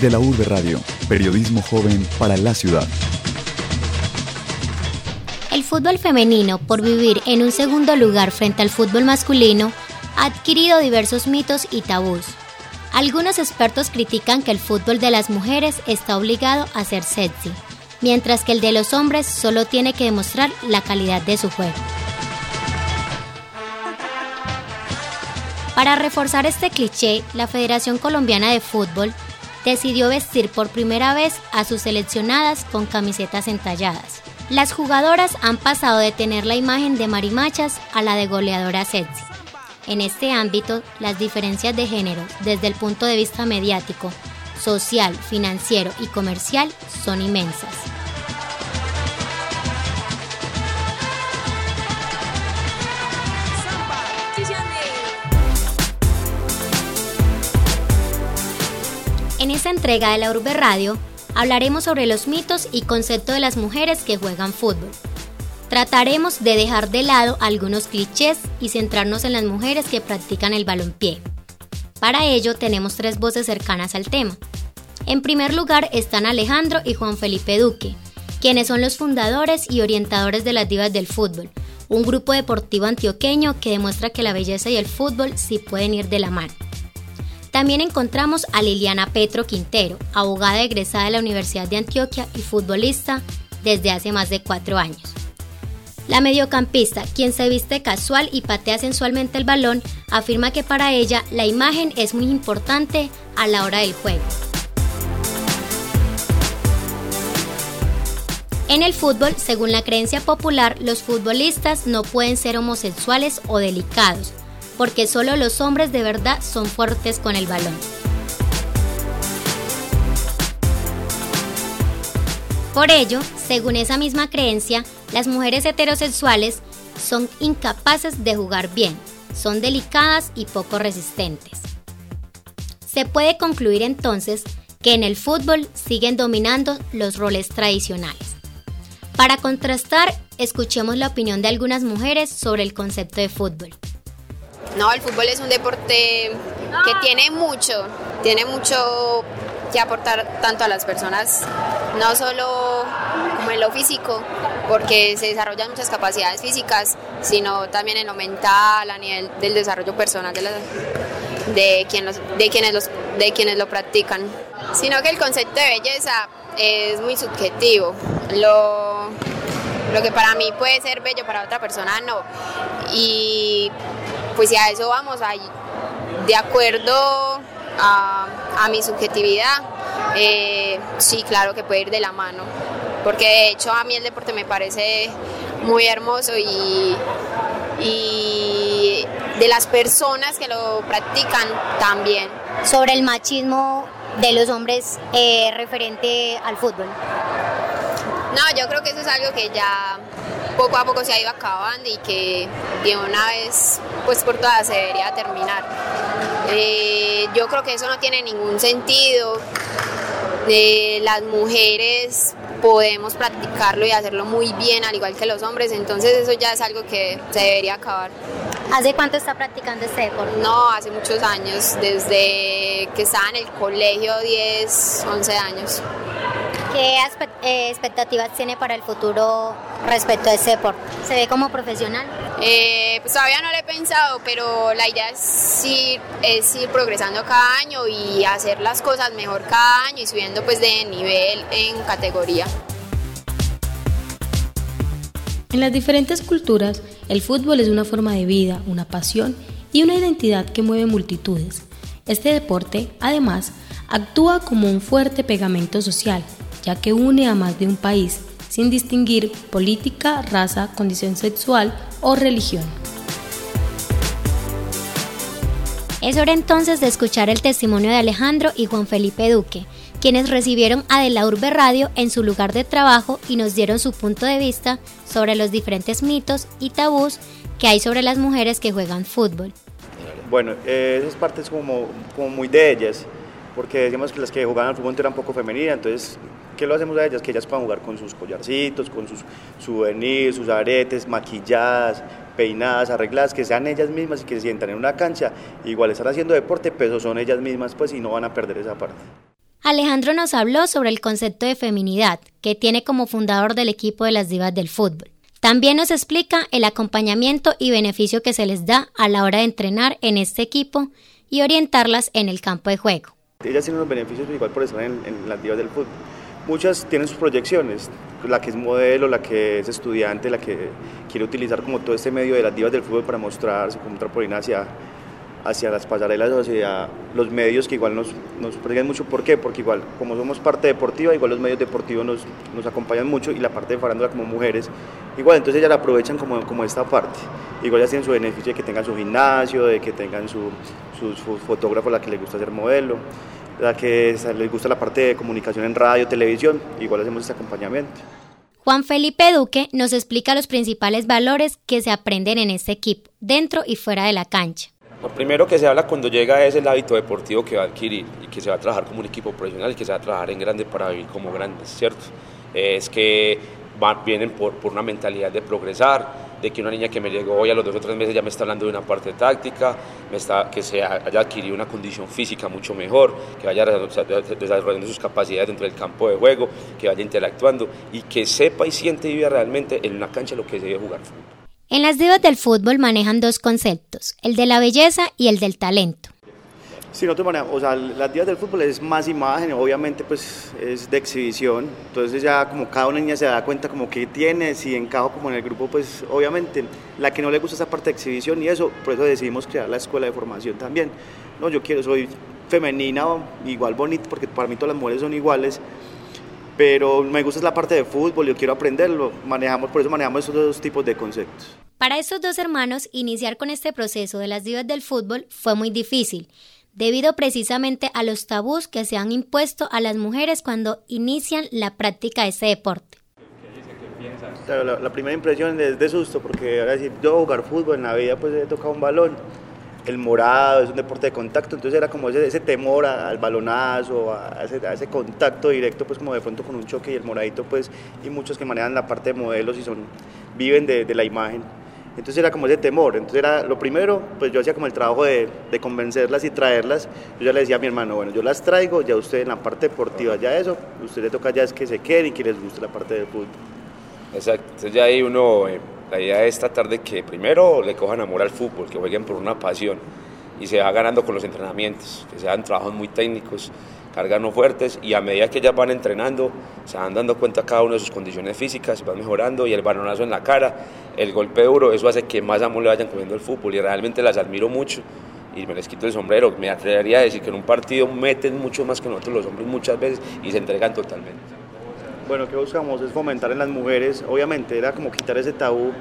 de la Urbe Radio, periodismo joven para la ciudad. El fútbol femenino, por vivir en un segundo lugar frente al fútbol masculino, ha adquirido diversos mitos y tabús. Algunos expertos critican que el fútbol de las mujeres está obligado a ser sexy, mientras que el de los hombres solo tiene que demostrar la calidad de su juego. Para reforzar este cliché, la Federación Colombiana de Fútbol decidió vestir por primera vez a sus seleccionadas con camisetas entalladas. Las jugadoras han pasado de tener la imagen de marimachas a la de goleadora sexy. En este ámbito, las diferencias de género, desde el punto de vista mediático, social, financiero y comercial, son inmensas. Entrega de la Urbe Radio hablaremos sobre los mitos y conceptos de las mujeres que juegan fútbol. Trataremos de dejar de lado algunos clichés y centrarnos en las mujeres que practican el balompié. Para ello tenemos tres voces cercanas al tema. En primer lugar están Alejandro y Juan Felipe Duque, quienes son los fundadores y orientadores de las Divas del Fútbol, un grupo deportivo antioqueño que demuestra que la belleza y el fútbol sí pueden ir de la mano. También encontramos a Liliana Petro Quintero, abogada egresada de la Universidad de Antioquia y futbolista desde hace más de cuatro años. La mediocampista, quien se viste casual y patea sensualmente el balón, afirma que para ella la imagen es muy importante a la hora del juego. En el fútbol, según la creencia popular, los futbolistas no pueden ser homosexuales o delicados, porque solo los hombres de verdad son fuertes con el balón. Por ello, según esa misma creencia, las mujeres heterosexuales son incapaces de jugar bien, son delicadas y poco resistentes. Se puede concluir entonces que en el fútbol siguen dominando los roles tradicionales. Para contrastar, escuchemos la opinión de algunas mujeres sobre el concepto de fútbol. No, el fútbol es un deporte que tiene mucho, tiene mucho que aportar tanto a las personas, no solo como en lo físico, porque se desarrollan muchas capacidades físicas, sino también en lo mental, a nivel del desarrollo personal de, de, de, quienes, los, de quienes lo practican. Sino que el concepto de belleza es muy subjetivo. Lo, lo que para mí puede ser bello, para otra persona no. Y pues si a eso vamos, ahí, de acuerdo a, mi subjetividad, eh, sí, claro que puede ir de la mano, porque de hecho a mí el deporte me parece muy hermoso y, y de las personas que lo practican también. Sobre el machismo de los hombres eh, referente al fútbol. No, yo creo que eso es algo que ya poco a poco se ha ido acabando y que de una vez pues por todas se debería terminar. Eh, yo creo que eso no tiene ningún sentido. Eh, las mujeres podemos practicarlo y hacerlo muy bien, al igual que los hombres, entonces eso ya es algo que se debería acabar. ¿Hace cuánto está practicando este deporte? No, hace muchos años, desde que estaba en el colegio, 10, 11 años. ¿Qué eh, expectativas tiene para el futuro respecto a ese deporte? ¿Se ve como profesional? Eh, pues todavía no lo he pensado, pero la idea es ir, es ir progresando cada año y hacer las cosas mejor cada año y subiendo pues de nivel en categoría. En las diferentes culturas, el fútbol es una forma de vida, una pasión y una identidad que mueve multitudes. Este deporte, además, actúa como un fuerte pegamento social ya que une a más de un país, sin distinguir política, raza, condición sexual o religión. Es hora entonces de escuchar el testimonio de Alejandro y Juan Felipe Duque, quienes recibieron a De la Urbe Radio en su lugar de trabajo y nos dieron su punto de vista sobre los diferentes mitos y tabús que hay sobre las mujeres que juegan fútbol. Bueno, eh, esas partes como, como muy de ellas, porque decíamos que las que jugaban al fútbol eran poco femeninas, entonces ¿Qué lo hacemos a ellas? Que ellas puedan jugar con sus collarcitos, con sus souvenirs, sus aretes, maquilladas, peinadas, arregladas, que sean ellas mismas y que se sientan en una cancha. Igual están haciendo deporte, pero son ellas mismas pues y no van a perder esa parte. Alejandro nos habló sobre el concepto de feminidad que tiene como fundador del equipo de las divas del fútbol. También nos explica el acompañamiento y beneficio que se les da a la hora de entrenar en este equipo y orientarlas en el campo de juego. Ellas tienen unos beneficios igual por estar en, en las divas del fútbol. Muchas tienen sus proyecciones, la que es modelo, la que es estudiante, la que quiere utilizar como todo este medio de las divas del fútbol para mostrarse como trampolina hacia, hacia las pasarelas, hacia los medios que igual nos, nos mucho. ¿Por qué? Porque igual, como somos parte deportiva, igual los medios deportivos nos, nos acompañan mucho y la parte de farándula como mujeres, igual, entonces ellas la aprovechan como, como esta parte. Igual ya tienen su beneficio de que tengan su gimnasio, de que tengan su, su, su fotógrafo, la que les gusta ser modelo, la que les gusta la parte de comunicación en radio, televisión, igual hacemos este acompañamiento. Juan Felipe Duque nos explica los principales valores que se aprenden en este equipo, dentro y fuera de la cancha. Lo primero que se habla cuando llega es el hábito deportivo que va a adquirir y que se va a trabajar como un equipo profesional y que se va a trabajar en grande para vivir como grandes, ¿cierto? Es que vienen por, por, una mentalidad de progresar, de que una niña que me llegó hoy a los dos o tres meses ya me está hablando de una parte táctica, me está, que se haya adquirido una condición física mucho mejor, que vaya desarrollando sus capacidades dentro del campo de juego, que vaya interactuando y que sepa y siente y viva realmente en una cancha lo que se debe jugar fútbol. En las divas del fútbol manejan dos conceptos, el de la belleza y el del talento. Sí, nosotros manejamos, o sea, las divas del fútbol es más imagen, obviamente pues es de exhibición, entonces ya como cada niña se da cuenta como que tiene, si encajo como en el grupo, pues obviamente la que no le gusta esa parte de exhibición y eso, por eso decidimos crear la escuela de formación también. No, yo quiero, soy femenina, igual bonita, porque para mí todas las mujeres son iguales, pero me gusta la parte de fútbol, yo quiero aprenderlo, manejamos, por eso manejamos esos dos tipos de conceptos. Para estos dos hermanos, iniciar con este proceso de las divas del fútbol fue muy difícil, debido precisamente a los tabús que se han impuesto a las mujeres cuando inician la práctica de ese deporte. Claro, la, la, primera impresión es de susto, porque ahora decir, yo jugar fútbol en la vida pues he tocado un balón, el morado, es un deporte de contacto, entonces era como ese, ese temor al balonazo, a ese, a ese, contacto directo, pues como de pronto con un choque y el moradito, pues, y muchos que manejan la parte de modelos y son, viven de, de la imagen. Entonces era como ese temor, entonces era lo primero, pues yo hacía como el trabajo de, de, convencerlas y traerlas, yo ya le decía a mi hermano, bueno, yo las traigo, ya usted en la parte deportiva, ya eso, usted le toca ya es que se queden y que les guste la parte del fútbol. Exacto, entonces ya ahí uno... Eh la idea es tratar de que primero le cojan amor al fútbol, que jueguen por una pasión y se va ganando con los entrenamientos, que sean trabajos muy técnicos, cargas no fuertes y a medida que ellas van entrenando se van dando cuenta cada una de sus condiciones físicas, van mejorando y el balonazo en la cara, el golpe duro, eso hace que más amor le vayan comiendo el fútbol y realmente las admiro mucho y me les quito el sombrero, me atrevería a decir que en un partido meten mucho más que nosotros los hombres muchas veces y se entregan totalmente. Bueno, que buscamos es fomentar en las mujeres, obviamente era como quitar ese tabú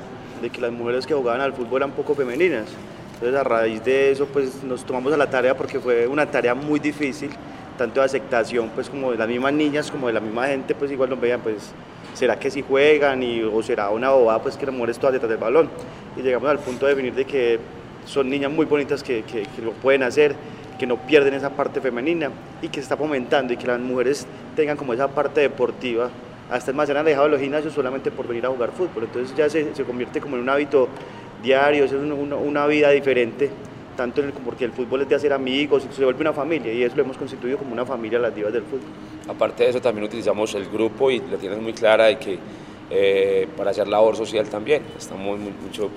de que las mujeres que jugaban al fútbol eran poco femeninas. Entonces a raíz de eso pues nos tomamos a la tarea porque fue una tarea muy difícil, tanto de aceptación pues como de las mismas niñas como de la misma gente pues igual nos veían pues será que si juegan y, o será una bobada pues que las mujeres todas detrás del balón. Y llegamos al punto de definir de que son niñas muy bonitas que, que, lo pueden hacer, que no pierden esa parte femenina y que se está fomentando y que las mujeres tengan como esa parte deportiva. Hasta más se han alejado de los gimnasios solamente por venir a jugar fútbol. Entonces ya se, se convierte como en un hábito diario, es una vida diferente, tanto el, porque el fútbol es de hacer amigos, se vuelve una familia y eso lo hemos constituido como una familia las divas del fútbol. Aparte de eso también utilizamos el grupo y la tienes muy clara de que eh, para hacer labor social también, estamos mucho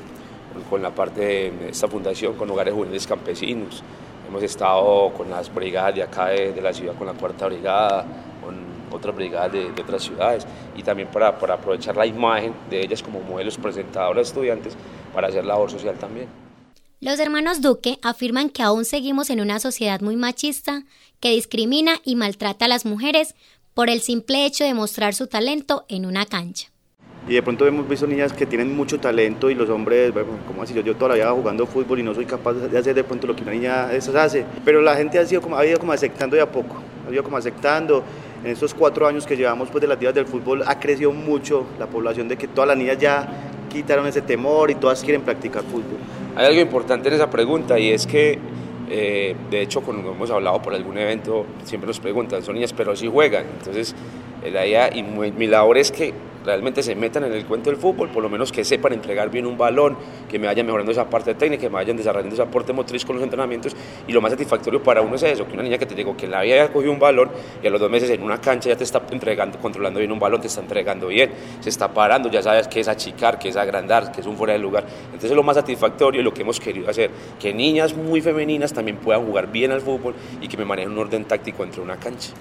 con la parte de esta fundación, con hogares juveniles campesinos, Hemos estado con las brigadas de acá de, la ciudad, con la cuarta brigada, con otras brigadas de, otras ciudades y también para, para, aprovechar la imagen de ellas como modelos presentadoras estudiantes para hacer labor social también. Los hermanos Duque afirman que aún seguimos en una sociedad muy machista que discrimina y maltrata a las mujeres por el simple hecho de mostrar su talento en una cancha. Y de pronto hemos visto niñas que tienen mucho talento y los hombres, bueno, como así, yo, yo todavía jugando fútbol y no soy capaz de hacer de pronto lo que una niña esas hace, pero la gente ha, sido como, ha ido como aceptando de a poco, ha ido como aceptando, en estos cuatro años que llevamos pues de las días del fútbol ha crecido mucho la población de que todas las niñas ya quitaron ese temor y todas quieren practicar fútbol. Hay algo importante en esa pregunta y es que eh, de hecho, cuando hemos hablado por algún evento, siempre nos preguntan, son niñas, pero sí juegan. Entonces, la idea y mi, mi labor es que realmente se metan en el cuento del fútbol, por lo menos que sepan entregar bien un balón, que me vayan mejorando esa parte técnica, que me vayan desarrollando esa parte motriz con los entrenamientos y lo más satisfactorio para uno es eso, que una niña que te digo que la había cogido un balón y a los dos meses en una cancha ya te está entregando, controlando bien un balón, te está entregando bien, se está parando, ya sabes que es achicar, que es agrandar, que es un fuera de lugar. Entonces es lo más satisfactorio y lo que hemos querido hacer, que niñas muy femeninas también puedan jugar bien al fútbol y que me manejen un orden táctico entre una cancha.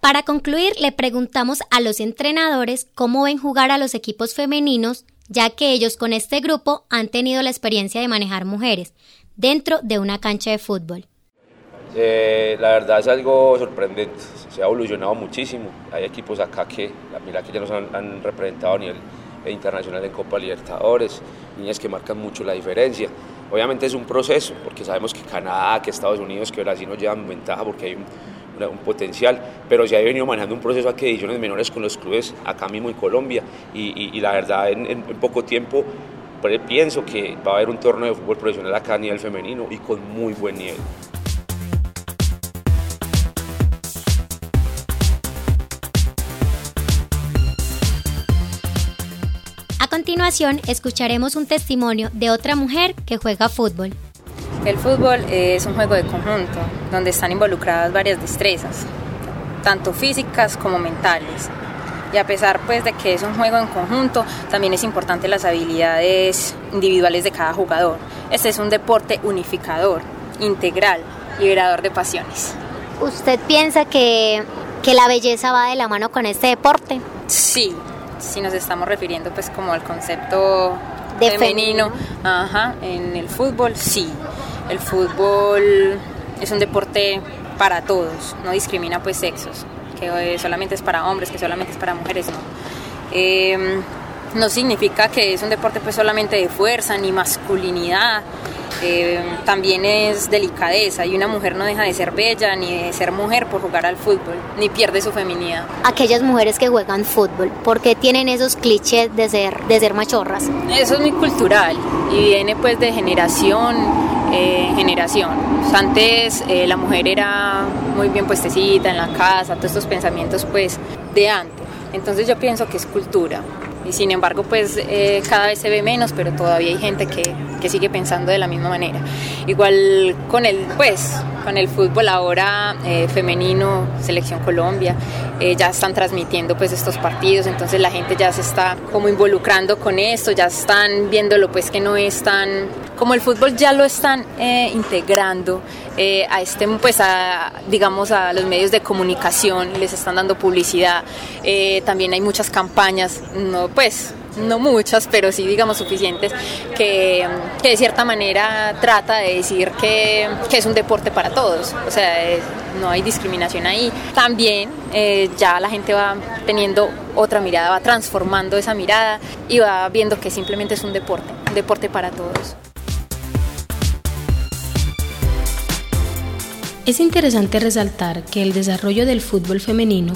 Para concluir, le preguntamos a los entrenadores cómo ven jugar a los equipos femeninos, ya que ellos con este grupo han tenido la experiencia de manejar mujeres dentro de una cancha de fútbol. Eh, la verdad es algo sorprendente, se ha evolucionado muchísimo. Hay equipos acá que, mira que ya nos han, representado a nivel internacional en Copa Libertadores, niñas que marcan mucho la diferencia. Obviamente es un proceso, porque sabemos que Canadá, que Estados Unidos, que Brasil nos llevan ventaja porque hay un, un potencial, pero se ha venido manejando un proceso aquí de ediciones menores con los clubes acá mismo en Colombia y, la verdad en, poco tiempo pues, pienso que va a haber un torneo de fútbol profesional acá a nivel femenino y con muy buen nivel. A continuación, escucharemos un testimonio de otra mujer que juega fútbol. El fútbol es un juego de conjunto, donde están involucradas varias destrezas, tanto físicas como mentales. Y a pesar pues de que es un juego en conjunto, también es importante las habilidades individuales de cada jugador. Este es un deporte unificador, integral, liberador de pasiones. ¿Usted piensa que, que la belleza va de la mano con este deporte? Sí, si nos estamos refiriendo pues como al concepto de femenino, Ajá, en el fútbol sí. El fútbol es un deporte para todos, no discrimina pues sexos, que solamente es para hombres, que solamente es para mujeres, no. Em, no significa que es un deporte pues solamente de fuerza ni masculinidad, eh, también es delicadeza y una mujer no deja de ser bella ni de ser mujer por jugar al fútbol, ni pierde su feminidad. Aquellas mujeres que juegan fútbol, ¿por qué tienen esos clichés de ser, de ser machorras? Eso es muy cultural y viene pues de generación en generación. Antes eh, la mujer era muy bien puestecita en la casa, todos estos pensamientos pues de antes. Entonces yo pienso que es cultura y sin embargo pues eh, cada vez se ve menos, pero todavía hay gente que, que, sigue pensando de la misma manera. Igual con el, pues, con el fútbol ahora eh, femenino, Selección Colombia, eh, ya están transmitiendo pues estos partidos, entonces la gente ya se está como involucrando con esto, ya están viéndolo pues que no es tan, como el fútbol ya lo están integrando a este, pues digamos a los medios de comunicación, les están dando publicidad, también hay muchas campañas, no pues no muchas, pero sí digamos suficientes, que, de cierta manera trata de decir que, es un deporte para todos, o sea, no hay discriminación ahí. También eh, ya la gente va teniendo otra mirada, va transformando esa mirada y va viendo que simplemente es un deporte, un deporte para todos. Es interesante resaltar que el desarrollo del fútbol femenino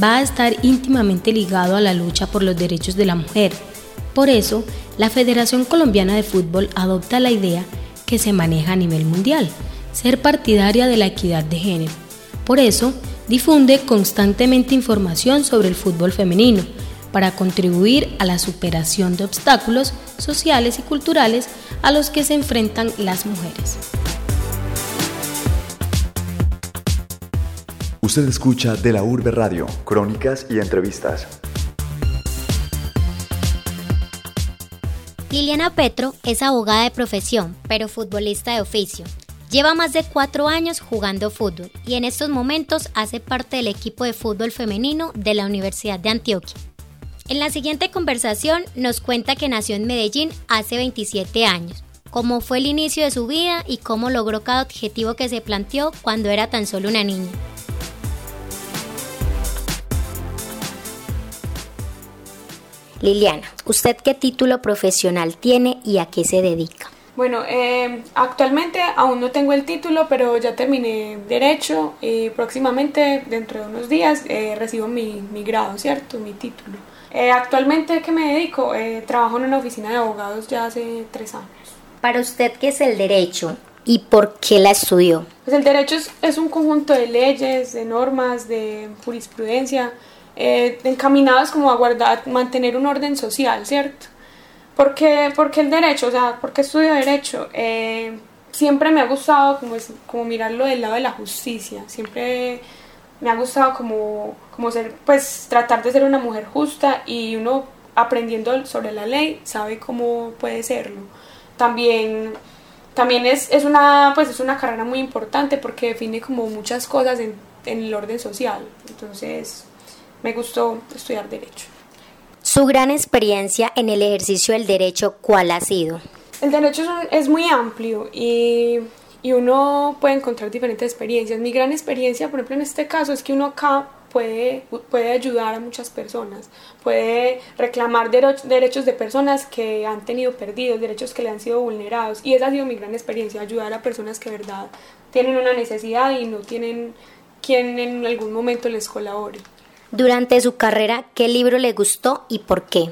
va a estar íntimamente ligado a la lucha por los derechos de la mujer. Por eso, la Federación Colombiana de Fútbol adopta la idea que se maneja a nivel mundial, ser partidaria de la equidad de género. Por eso, difunde constantemente información sobre el fútbol femenino, para contribuir a la superación de obstáculos sociales y culturales a los que se enfrentan las mujeres. Usted escucha de la Urbe Radio, crónicas y entrevistas. Liliana Petro es abogada de profesión, pero futbolista de oficio. Lleva más de cuatro años jugando fútbol y en estos momentos hace parte del equipo de fútbol femenino de la Universidad de Antioquia. En la siguiente conversación nos cuenta que nació en Medellín hace 27 años, cómo fue el inicio de su vida y cómo logró cada objetivo que se planteó cuando era tan solo una niña. Liliana, ¿usted qué título profesional tiene y a qué se dedica? Bueno, eh, actualmente aún no tengo el título, pero ya terminé Derecho y próximamente, dentro de unos días, eh, recibo mi, grado, ¿cierto? Mi título. Eh, actualmente, ¿qué me dedico? trabajo en una oficina de abogados ya hace tres años. Para usted, ¿qué es el derecho y por qué la estudió? Pues el derecho es, es un conjunto de leyes, de normas, de jurisprudencia eh, encaminadas como a guardar, mantener un orden social, ¿cierto? Porque, porque el derecho, o sea, porque estudio derecho, eh, siempre me ha gustado como, es, como mirarlo del lado de la justicia, siempre me ha gustado como, como ser, pues tratar de ser una mujer justa y uno aprendiendo sobre la ley sabe cómo puede serlo. También, también es, es, una, pues es una carrera muy importante porque define como muchas cosas en, en el orden social. Entonces me gustó estudiar derecho. Su gran experiencia en el ejercicio del derecho, ¿cuál ha sido? El derecho es, es muy amplio y, y, uno puede encontrar diferentes experiencias. Mi gran experiencia, por ejemplo, en este caso, es que uno acá puede, puede ayudar a muchas personas, puede reclamar derechos de personas que han tenido perdidos, derechos que le han sido vulnerados. Y esa ha sido mi gran experiencia, ayudar a personas que de verdad tienen una necesidad y no tienen quien en algún momento les colabore. Durante su carrera, ¿qué libro le gustó y por qué?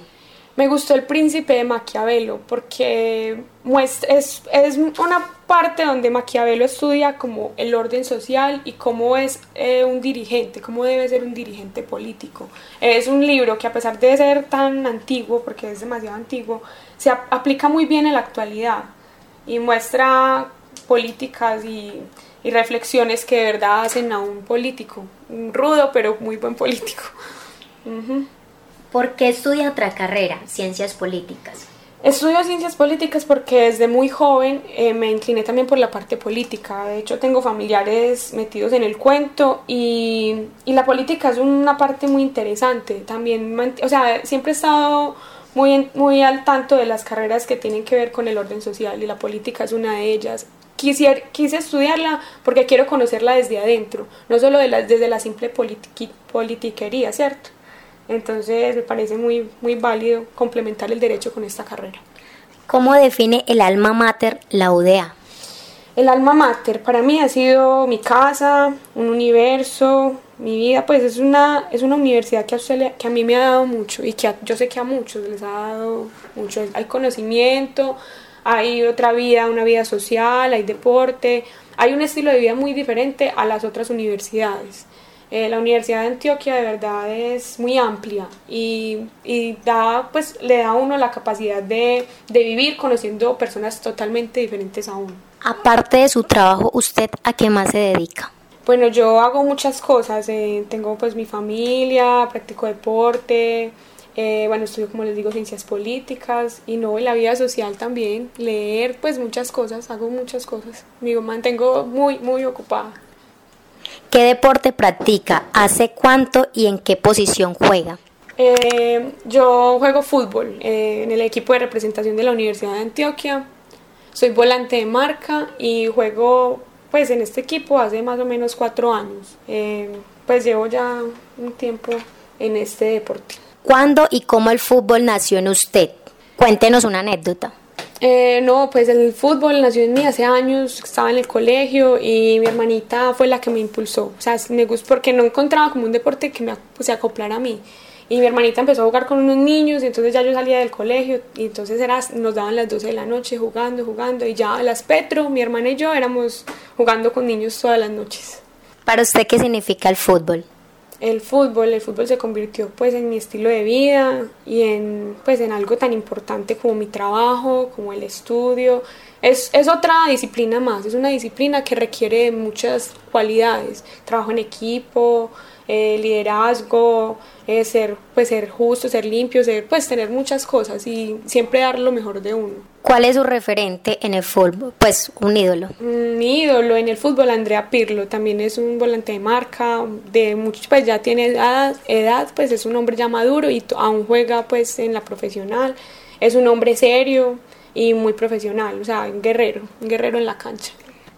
Me gustó El Príncipe de Maquiavelo porque es, es una parte donde Maquiavelo estudia como el orden social y cómo es eh, un dirigente, cómo debe ser un dirigente político. Es un libro que a pesar de ser tan antiguo, porque es demasiado antiguo, se aplica muy bien en la actualidad y muestra políticas y, y reflexiones que de verdad hacen a un político, un rudo pero muy buen político. Uh -huh. ¿Por qué estudia otra carrera, ciencias políticas? Estudio ciencias políticas porque desde muy joven eh, me incliné también por la parte política. De hecho, tengo familiares metidos en el cuento y, y la política es una parte muy interesante. También, o sea, siempre he estado muy, muy al tanto de las carreras que tienen que ver con el orden social y la política es una de ellas. Quisiera, quise estudiarla porque quiero conocerla desde adentro, no solo de la, desde la simple politiqui, politiquería, ¿cierto? Entonces me parece muy, muy válido complementar el derecho con esta carrera. ¿Cómo define el alma mater la UDA? El alma mater para mí ha sido mi casa, un universo, mi vida, pues es una, es una universidad que a, usted, que a mí me ha dado mucho y que a, yo sé que a muchos les ha dado mucho. Hay conocimiento, hay otra vida, una vida social, hay deporte, hay un estilo de vida muy diferente a las otras universidades. Eh, la Universidad de Antioquia de verdad es muy amplia y, y, da, pues, le da a uno la capacidad de, de, vivir conociendo personas totalmente diferentes a uno. Aparte de su trabajo, ¿usted a qué más se dedica? Bueno, yo hago muchas cosas, eh, tengo pues mi familia, practico deporte, eh, bueno, estudio como les digo ciencias políticas y no, en la vida social también, leer pues muchas cosas, hago muchas cosas, me mantengo muy, muy ocupada. ¿Qué deporte practica? ¿Hace cuánto y en qué posición juega? Eh, yo juego fútbol eh, en el equipo de representación de la Universidad de Antioquia. Soy volante de marca y juego pues en este equipo hace más o menos cuatro años. Eh, pues llevo ya un tiempo en este deporte. ¿Cuándo y cómo el fútbol nació en usted? Cuéntenos una anécdota. Eh, no, pues el fútbol nació en mí hace años, estaba en el colegio y mi hermanita fue la que me impulsó. O sea, me gustó porque no encontraba como un deporte que me pues, se acoplara a mí. Y mi hermanita empezó a jugar con unos niños y entonces ya yo salía del colegio y entonces era, nos daban las 12 de la noche jugando, jugando y ya las Petro, mi hermana y yo éramos jugando con niños todas las noches. ¿Para usted qué significa el fútbol? El fútbol, el fútbol se convirtió pues en mi estilo de vida y en pues en algo tan importante como mi trabajo, como el estudio. Es, es otra disciplina más, es una disciplina que requiere muchas cualidades, trabajo en equipo, eh, liderazgo, eh, ser, pues, ser justo, ser limpio, ser, pues tener muchas cosas y siempre dar lo mejor de uno. ¿Cuál es su referente en el fútbol? Pues un ídolo. Mi ídolo en el fútbol, Andrea Pirlo, también es un volante de marca, de muchos, pues ya tiene edad, edad, pues es un hombre ya maduro y aún juega pues en la profesional. Es un hombre serio y muy profesional, o sea, un guerrero, un guerrero en la cancha.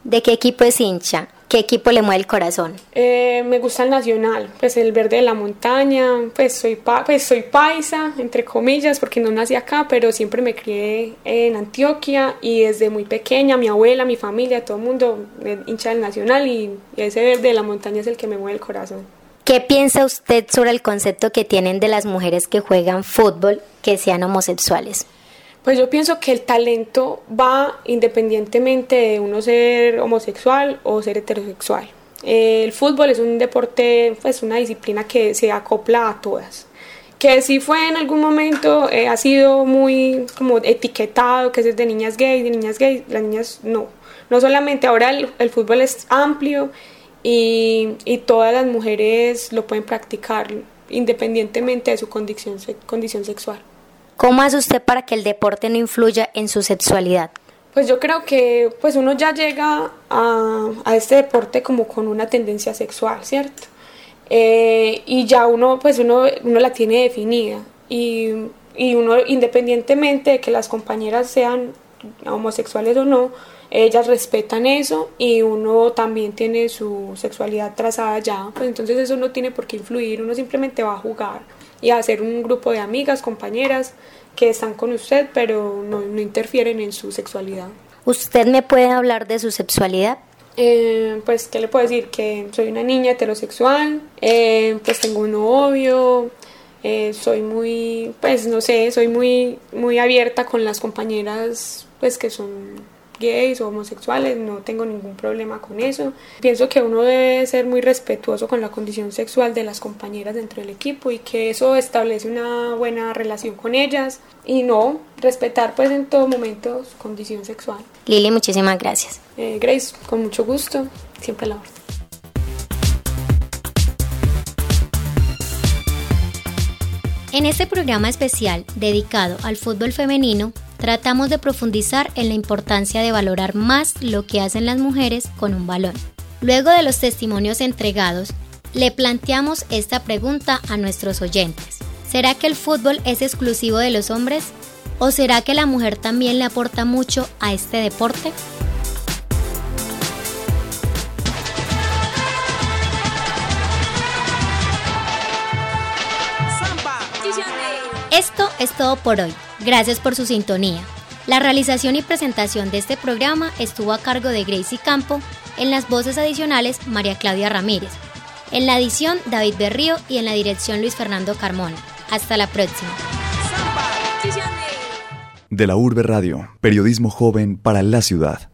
¿De qué equipo es hincha? ¿Qué equipo le mueve el corazón? Eh, me gusta el Nacional, pues el verde de la montaña, pues soy, pa pues soy paisa, entre comillas, porque no nací acá, pero siempre me crié en Antioquia y desde muy pequeña mi abuela, mi familia, todo el mundo hincha del Nacional y, y ese verde de la montaña es el que me mueve el corazón. ¿Qué piensa usted sobre el concepto que tienen de las mujeres que juegan fútbol que sean homosexuales? Pues yo pienso que el talento va independientemente de uno ser homosexual o ser heterosexual. Eh, el fútbol es un deporte, pues una disciplina que se acopla a todas. Que sí fue en algún momento, eh, ha sido muy como etiquetado, que es de niñas gays, de niñas gays, las niñas no. No solamente, ahora el, el fútbol es amplio y, y, todas las mujeres lo pueden practicar independientemente de su condición, condición sexual. ¿Cómo hace usted para que el deporte no influya en su sexualidad? Pues yo creo que pues uno ya llega a, a este deporte como con una tendencia sexual, ¿cierto? Eh, y ya uno pues uno, uno la tiene definida y, y uno independientemente de que las compañeras sean homosexuales o no, ellas respetan eso y uno también tiene su sexualidad trazada ya, pues entonces eso no tiene por qué influir, uno simplemente va a jugar y hacer un grupo de amigas, compañeras que están con usted, pero no, no interfieren en su sexualidad. ¿Usted me puede hablar de su sexualidad? Eh, pues, ¿qué le puedo decir? Que soy una niña heterosexual, eh, pues tengo un novio, eh, soy muy, pues no sé, soy muy, muy abierta con las compañeras, pues que son gays o homosexuales, no tengo ningún problema con eso. Pienso que uno debe ser muy respetuoso con la condición sexual de las compañeras dentro del equipo y que eso establece una buena relación con ellas y no respetar pues en todo momento su condición sexual. Lili, muchísimas gracias. Eh, Grace, con mucho gusto, siempre la orden. En este programa especial dedicado al fútbol femenino, tratamos de profundizar en la importancia de valorar más lo que hacen las mujeres con un balón. Luego de los testimonios entregados, le planteamos esta pregunta a nuestros oyentes. ¿Será que el fútbol es exclusivo de los hombres? ¿O será que la mujer también le aporta mucho a este deporte? Es todo por hoy. Gracias por su sintonía. La realización y presentación de este programa estuvo a cargo de Gracie Campo, en las voces adicionales María Claudia Ramírez, en la edición David Berrío y en la dirección Luis Fernando Carmona. Hasta la próxima. De la Urbe Radio, periodismo joven para la ciudad.